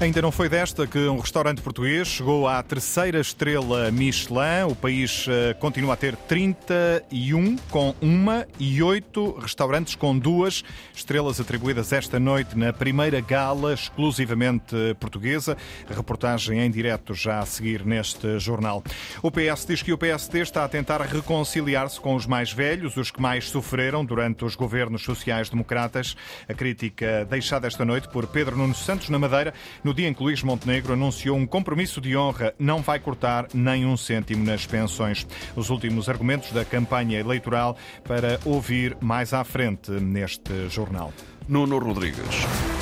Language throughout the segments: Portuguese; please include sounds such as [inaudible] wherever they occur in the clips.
Ainda não foi desta que um restaurante português chegou à terceira estrela Michelin. O país eh, continua a ter 31 com uma e oito restaurantes com duas estrelas atribuídas esta noite na primeira gala exclusivamente portuguesa. reportagem em direto já a seguir neste jornal. O PS diz que o PSD está a tentar reconciliar-se com os mais velhos, os que mais sofreram durante os governos sociais-democratas. A crítica deixada esta noite por Pedro Nuno Santos na Madeira no dia em que Luís Montenegro anunciou um compromisso de honra, não vai cortar nem um cêntimo nas pensões. Os últimos argumentos da campanha eleitoral para ouvir mais à frente neste jornal. Nuno Rodrigues.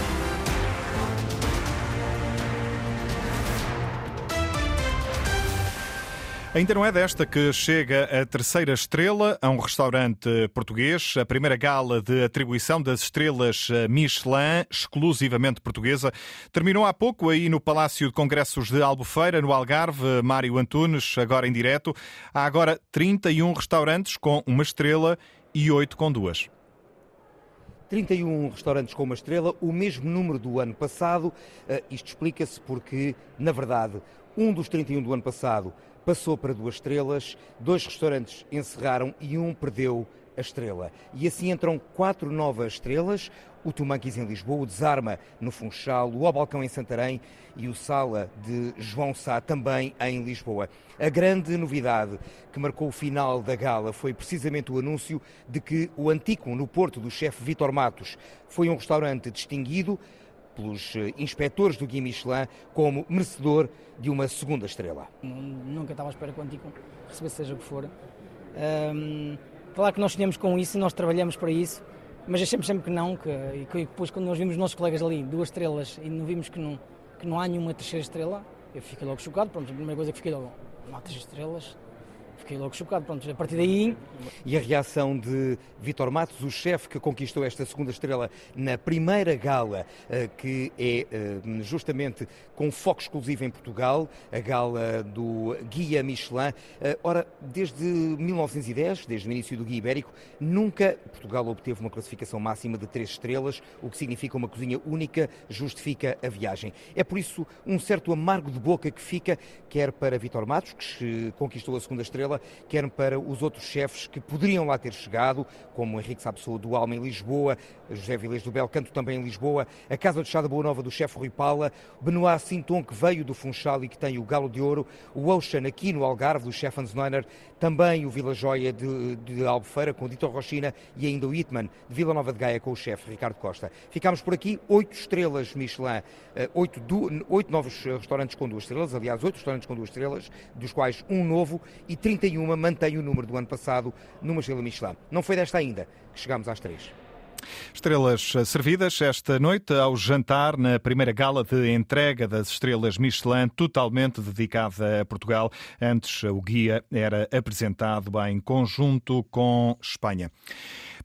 Ainda não é desta que chega a terceira estrela a um restaurante português, a primeira gala de atribuição das estrelas Michelin, exclusivamente portuguesa. Terminou há pouco aí no Palácio de Congressos de Albufeira, no Algarve, Mário Antunes, agora em direto. Há agora 31 restaurantes com uma estrela e 8 com duas. 31 restaurantes com uma estrela, o mesmo número do ano passado. Uh, isto explica-se porque, na verdade, um dos 31 do ano passado passou para duas estrelas, dois restaurantes encerraram e um perdeu a estrela. E assim entram quatro novas estrelas, o Tumanquis em Lisboa, o Desarma no Funchal, o Balcão em Santarém e o Sala de João Sá também em Lisboa. A grande novidade que marcou o final da gala foi precisamente o anúncio de que o Antico, no Porto do chefe Vitor Matos, foi um restaurante distinguido pelos eh, inspectores do Guia Michelin como merecedor de uma segunda estrela. Nunca estava à espera que o Antico recebesse seja o que for. Um, claro que nós sonhamos com isso nós trabalhamos para isso, mas achamos sempre que não, que, e que depois quando nós vimos os nossos colegas ali, duas estrelas, e não vimos que não, que não há nenhuma terceira estrela, eu fiquei logo chocado, pronto, a primeira coisa que fiquei logo, não há terceira estrelas, fiquei logo chocado. Pronto, a partir daí. E a reação de Vitor Matos, o chefe que conquistou esta segunda estrela na primeira gala, eh, que é eh, justamente com foco exclusivo em Portugal, a gala do Guia Michelin. Eh, ora, desde 1910, desde o início do Guia Ibérico, nunca Portugal obteve uma classificação máxima de três estrelas, o que significa uma cozinha única, justifica a viagem. É por isso um certo amargo de boca que fica, quer para Vitor Matos, que conquistou a segunda estrela, quer para os outros chefes que poderiam lá ter chegado, como Henrique Sapessoa do Alma em Lisboa, José Vilés do Belcanto também em Lisboa, a Casa de Chá da Boa Nova do chefe Rui Paula, Benoit Sinton, que veio do Funchal e que tem o Galo de Ouro, o Ocean aqui no Algarve, do chefe Hans Neuner, também o Vila Joia de, de Albufeira, com Dito Rochina, e ainda o Itman, de Vila Nova de Gaia, com o chefe Ricardo Costa. Ficámos por aqui, oito estrelas Michelin, eh, oito, oito novos restaurantes com duas estrelas, aliás, oito restaurantes com duas estrelas, dos quais um novo, e 31 mantém o número do ano passado numa estrela Michelin. Não foi desta ainda que chegámos às três. Estrelas servidas esta noite ao jantar na primeira gala de entrega das estrelas Michelin, totalmente dedicada a Portugal. Antes, o guia era apresentado em conjunto com Espanha.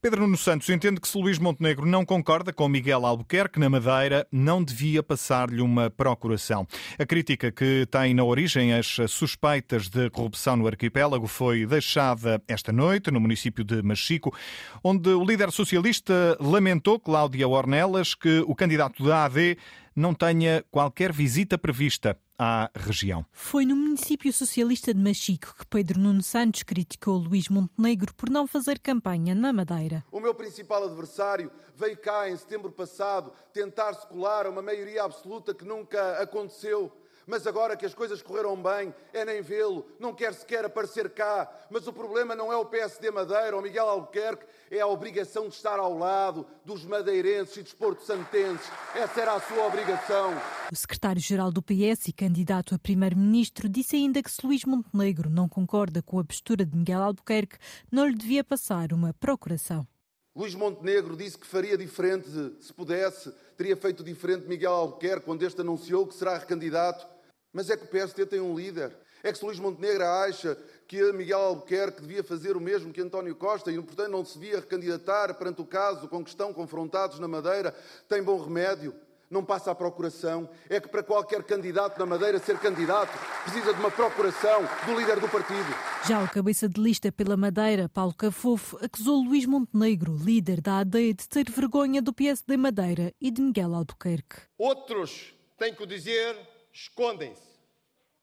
Pedro Nuno Santos entende que se Luís Montenegro não concorda com Miguel Albuquerque na Madeira, não devia passar-lhe uma procuração. A crítica que tem na origem as suspeitas de corrupção no arquipélago foi deixada esta noite no município de Machico, onde o líder socialista lamentou, Cláudia Ornelas, que o candidato da AD não tenha qualquer visita prevista à região. Foi no município socialista de Machico que Pedro Nuno Santos criticou Luís Montenegro por não fazer campanha na Madeira. O meu principal adversário veio cá em setembro passado tentar secular uma maioria absoluta que nunca aconteceu mas agora que as coisas correram bem, é nem vê-lo, não quer sequer aparecer cá. Mas o problema não é o PSD Madeira ou Miguel Albuquerque, é a obrigação de estar ao lado dos madeirenses e dos porto-santenses. Essa era a sua obrigação. O secretário-geral do PS e candidato a primeiro-ministro disse ainda que se Luís Montenegro não concorda com a postura de Miguel Albuquerque, não lhe devia passar uma procuração. Luís Montenegro disse que faria diferente, se pudesse, teria feito diferente Miguel Albuquerque quando este anunciou que será recandidato mas é que o PSD tem um líder. É que se Luís Montenegro acha que Miguel Albuquerque devia fazer o mesmo que António Costa e, portanto, não se devia recandidatar perante o caso com que estão confrontados na Madeira, tem bom remédio. Não passa a procuração. É que para qualquer candidato na Madeira ser candidato precisa de uma procuração do líder do partido. Já o cabeça de lista pela Madeira, Paulo Cafofo, acusou Luís Montenegro, líder da AD, de ter vergonha do PSD Madeira e de Miguel Albuquerque. Outros tenho que o dizer, escondem-se.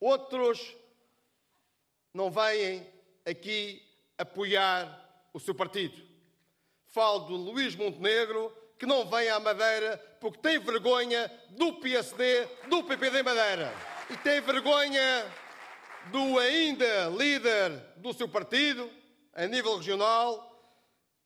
Outros não vêm aqui apoiar o seu partido. Falo do Luís Montenegro, que não vem à Madeira porque tem vergonha do PSD, do PPD Madeira. E tem vergonha do ainda líder do seu partido, a nível regional,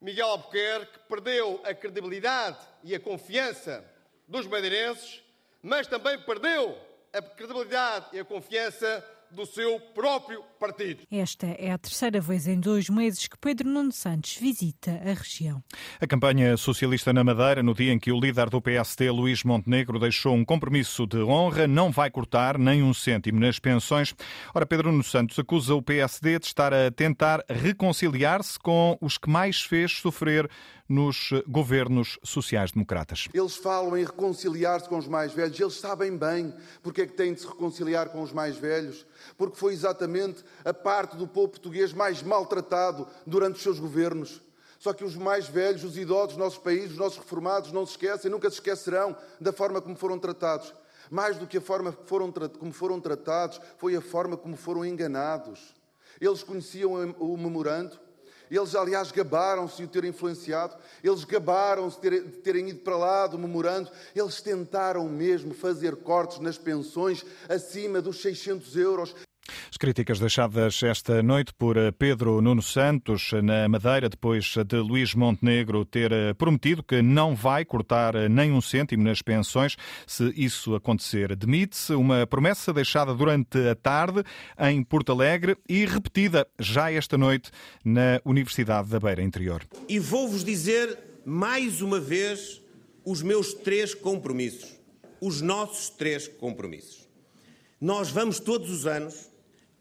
Miguel Albuquerque, que perdeu a credibilidade e a confiança dos madeirenses, mas também perdeu a credibilidade e a confiança do seu próprio partido. Esta é a terceira vez em dois meses que Pedro Nuno Santos visita a região. A campanha socialista na Madeira, no dia em que o líder do PSD, Luís Montenegro, deixou um compromisso de honra, não vai cortar nem um cêntimo nas pensões. Ora, Pedro Nuno Santos acusa o PSD de estar a tentar reconciliar-se com os que mais fez sofrer nos governos sociais-democratas. Eles falam em reconciliar-se com os mais velhos, eles sabem bem porque é que têm de se reconciliar com os mais velhos, porque foi exatamente a parte do povo português mais maltratado durante os seus governos. Só que os mais velhos, os idosos dos nossos países, os nossos reformados, não se esquecem, nunca se esquecerão da forma como foram tratados. Mais do que a forma foram, como foram tratados, foi a forma como foram enganados. Eles conheciam o memorando, eles, aliás, gabaram-se de o ter influenciado, eles gabaram-se de terem ido para lá do memorando, eles tentaram mesmo fazer cortes nas pensões acima dos 600 euros. As críticas deixadas esta noite por eh, Pedro Nuno Santos na Madeira, depois de Luís Montenegro ter eh, prometido que não vai cortar eh, nem um cêntimo nas pensões. Se isso acontecer, demite-se. Uma promessa deixada durante a tarde em Porto Alegre e repetida já esta noite na Universidade da Beira Interior. E vou-vos dizer mais uma vez os meus três compromissos. Os nossos três compromissos. Nós vamos todos os anos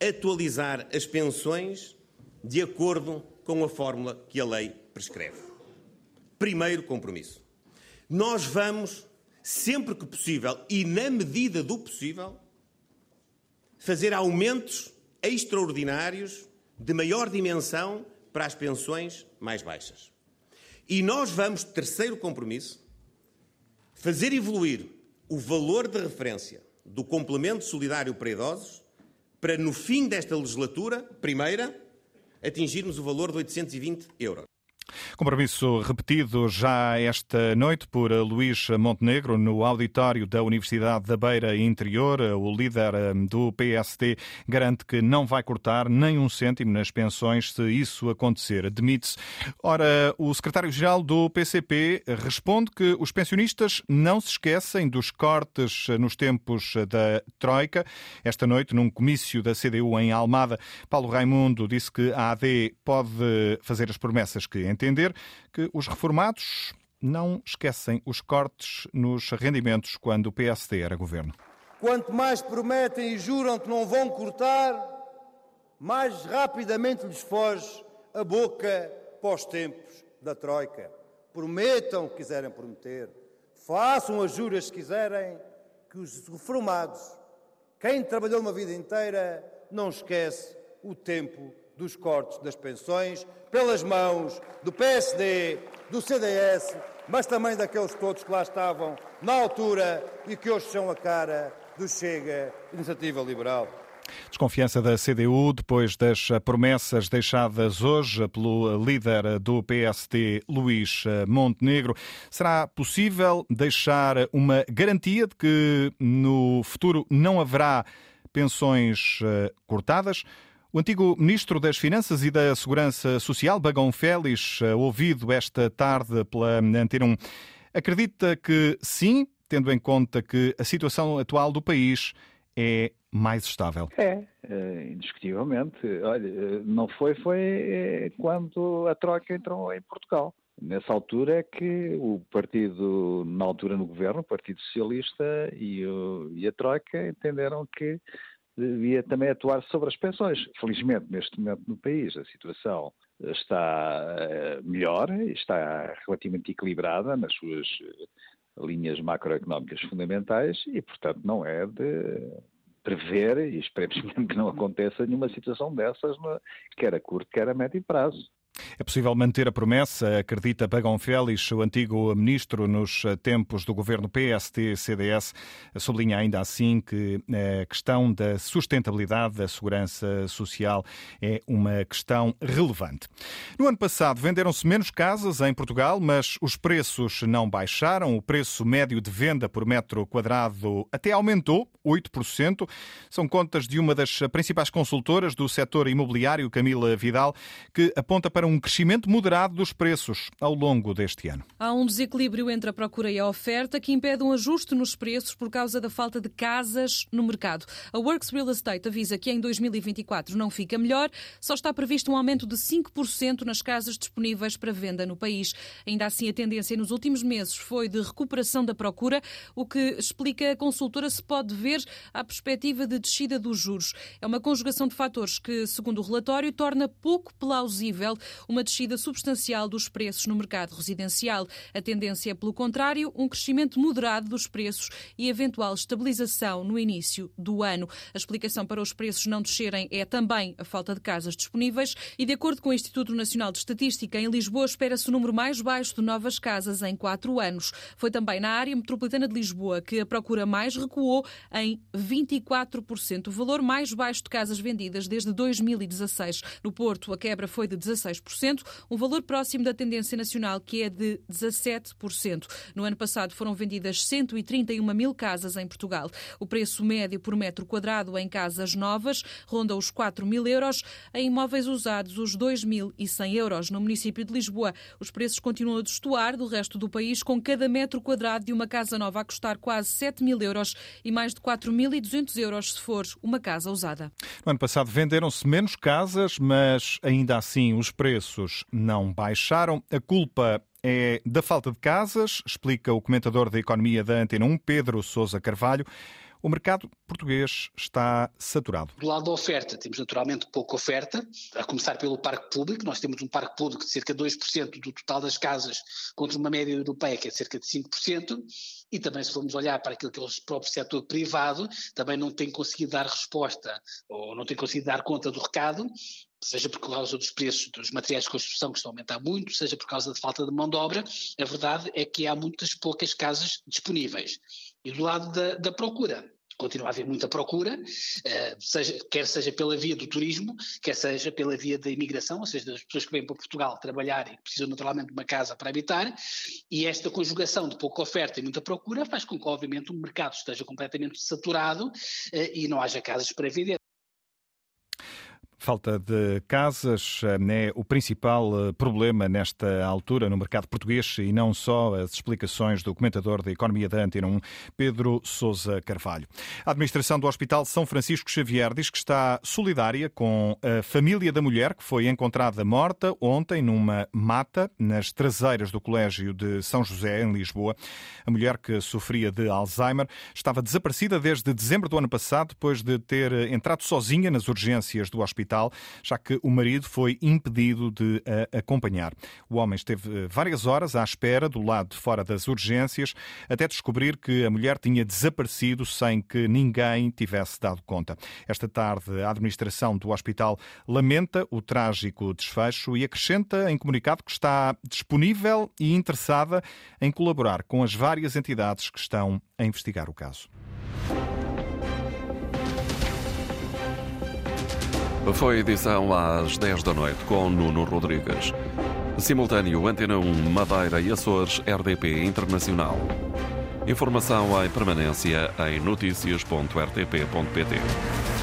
atualizar as pensões de acordo com a fórmula que a lei prescreve. Primeiro compromisso. Nós vamos, sempre que possível e na medida do possível, fazer aumentos extraordinários de maior dimensão para as pensões mais baixas. E nós vamos, terceiro compromisso, fazer evoluir o valor de referência do complemento solidário para idosos para, no fim desta legislatura, primeira, atingirmos o valor de 820 euros. Compromisso repetido já esta noite por Luís Montenegro no auditório da Universidade da Beira Interior. O líder hum, do PSD garante que não vai cortar nem um cêntimo nas pensões se isso acontecer. Demite-se. Ora, o secretário-geral do PCP responde que os pensionistas não se esquecem dos cortes nos tempos da Troika. Esta noite, num comício da CDU em Almada, Paulo Raimundo disse que a AD pode fazer as promessas que entender que os reformados não esquecem os cortes nos rendimentos quando o PSD era governo. Quanto mais prometem e juram que não vão cortar, mais rapidamente lhes foge a boca para os tempos da Troika. Prometam o que quiserem prometer, façam as juras que quiserem, que os reformados, quem trabalhou uma vida inteira, não esquece o tempo dos cortes das pensões pelas mãos do PSD, do CDS, mas também daqueles todos que lá estavam na altura e que hoje são a cara do Chega Iniciativa Liberal. Desconfiança da CDU depois das promessas deixadas hoje pelo líder do PSD, Luís Montenegro. Será possível deixar uma garantia de que no futuro não haverá pensões eh, cortadas? O antigo Ministro das Finanças e da Segurança Social, Bagão Félix, eh, ouvido esta tarde pela Antena 1, acredita que sim, tendo em conta que a situação atual do país é mais estável. É, eh, indiscutivelmente. Olha, eh, não foi, foi quando a troca entrou em Portugal. Nessa altura é que o partido, na altura no governo, o Partido Socialista e, o, e a Troika entenderam que devia também atuar sobre as pensões. Felizmente, neste momento no país, a situação está eh, melhor, está relativamente equilibrada nas suas eh, linhas macroeconómicas fundamentais e, portanto, não é de prever, e esperemos mesmo [laughs] que não aconteça nenhuma situação dessas, quer a curto, quer a médio prazo. É possível manter a promessa, acredita Pagão Félix, o antigo ministro nos tempos do governo PST-CDS, sublinha ainda assim que a questão da sustentabilidade da segurança social é uma questão relevante. No ano passado venderam-se menos casas em Portugal, mas os preços não baixaram. O preço médio de venda por metro quadrado até aumentou 8%. São contas de uma das principais consultoras do setor imobiliário, Camila Vidal, que aponta para um crescimento moderado dos preços ao longo deste ano. Há um desequilíbrio entre a procura e a oferta que impede um ajuste nos preços por causa da falta de casas no mercado. A Works Real Estate avisa que em 2024 não fica melhor, só está previsto um aumento de 5% nas casas disponíveis para venda no país. Ainda assim, a tendência nos últimos meses foi de recuperação da procura, o que explica a consultora se pode ver a perspectiva de descida dos juros. É uma conjugação de fatores que, segundo o relatório, torna pouco plausível uma descida substancial dos preços no mercado residencial. A tendência é, pelo contrário, um crescimento moderado dos preços e eventual estabilização no início do ano. A explicação para os preços não descerem é também a falta de casas disponíveis e, de acordo com o Instituto Nacional de Estatística, em Lisboa espera-se o número mais baixo de novas casas em quatro anos. Foi também na área metropolitana de Lisboa que a procura mais recuou em 24%, o valor mais baixo de casas vendidas desde 2016. No Porto, a quebra foi de 16%, um valor próximo da tendência nacional, que é de 17%. No ano passado foram vendidas 131 mil casas em Portugal. O preço médio por metro quadrado em casas novas ronda os 4 mil euros, em imóveis usados os 2.100 euros. No município de Lisboa, os preços continuam a destoar do resto do país, com cada metro quadrado de uma casa nova a custar quase 7 mil euros e mais de 4.200 euros se for uma casa usada. No ano passado venderam-se menos casas, mas ainda assim os preços não baixaram. A culpa é da falta de casas, explica o comentador da economia da Antena 1, Pedro Sousa Carvalho. O mercado português está saturado. Do lado da oferta, temos naturalmente pouca oferta, a começar pelo parque público. Nós temos um parque público de cerca de 2% do total das casas, contra uma média europeia que é cerca de 5%. E também, se formos olhar para aquilo que é o próprio setor privado, também não tem conseguido dar resposta ou não tem conseguido dar conta do recado seja por causa dos preços dos materiais de construção que estão a aumentar muito, seja por causa de falta de mão de obra, a verdade é que há muitas poucas casas disponíveis. E do lado da, da procura, continua a haver muita procura, uh, seja, quer seja pela via do turismo, quer seja pela via da imigração, ou seja, das pessoas que vêm para Portugal trabalhar e precisam naturalmente de uma casa para habitar, e esta conjugação de pouca oferta e muita procura faz com que, obviamente, o mercado esteja completamente saturado uh, e não haja casas para vender. Falta de casas é o principal eh, problema nesta altura no mercado português e não só as explicações do comentador da Economia da Antena 1, Pedro Sousa Carvalho. A administração do Hospital São Francisco Xavier diz que está solidária com a família da mulher que foi encontrada morta ontem numa mata nas traseiras do Colégio de São José, em Lisboa. A mulher que sofria de Alzheimer estava desaparecida desde dezembro do ano passado, depois de ter entrado sozinha nas urgências do hospital hospital, já que o marido foi impedido de a acompanhar. O homem esteve eh, várias horas à espera do lado de fora das urgências até descobrir que a mulher tinha desaparecido sem que ninguém tivesse dado conta. Esta tarde, a administração do hospital lamenta o trágico desfecho e acrescenta em comunicado que está disponível e interessada em colaborar com as várias entidades que estão a investigar o caso. Foi edição às 10 da noite com Nuno Rodrigues. Simultâneo Antena 1 Madeira e Açores RDP Internacional. Informação em permanência em notícias.rtp.pt.